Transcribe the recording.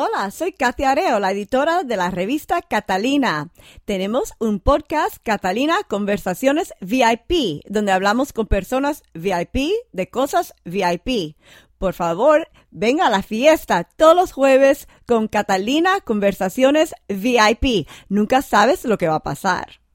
Hola, soy Katia Areo, la editora de la revista Catalina. Tenemos un podcast Catalina Conversaciones VIP, donde hablamos con personas VIP de cosas VIP. Por favor, venga a la fiesta todos los jueves con Catalina Conversaciones VIP. Nunca sabes lo que va a pasar.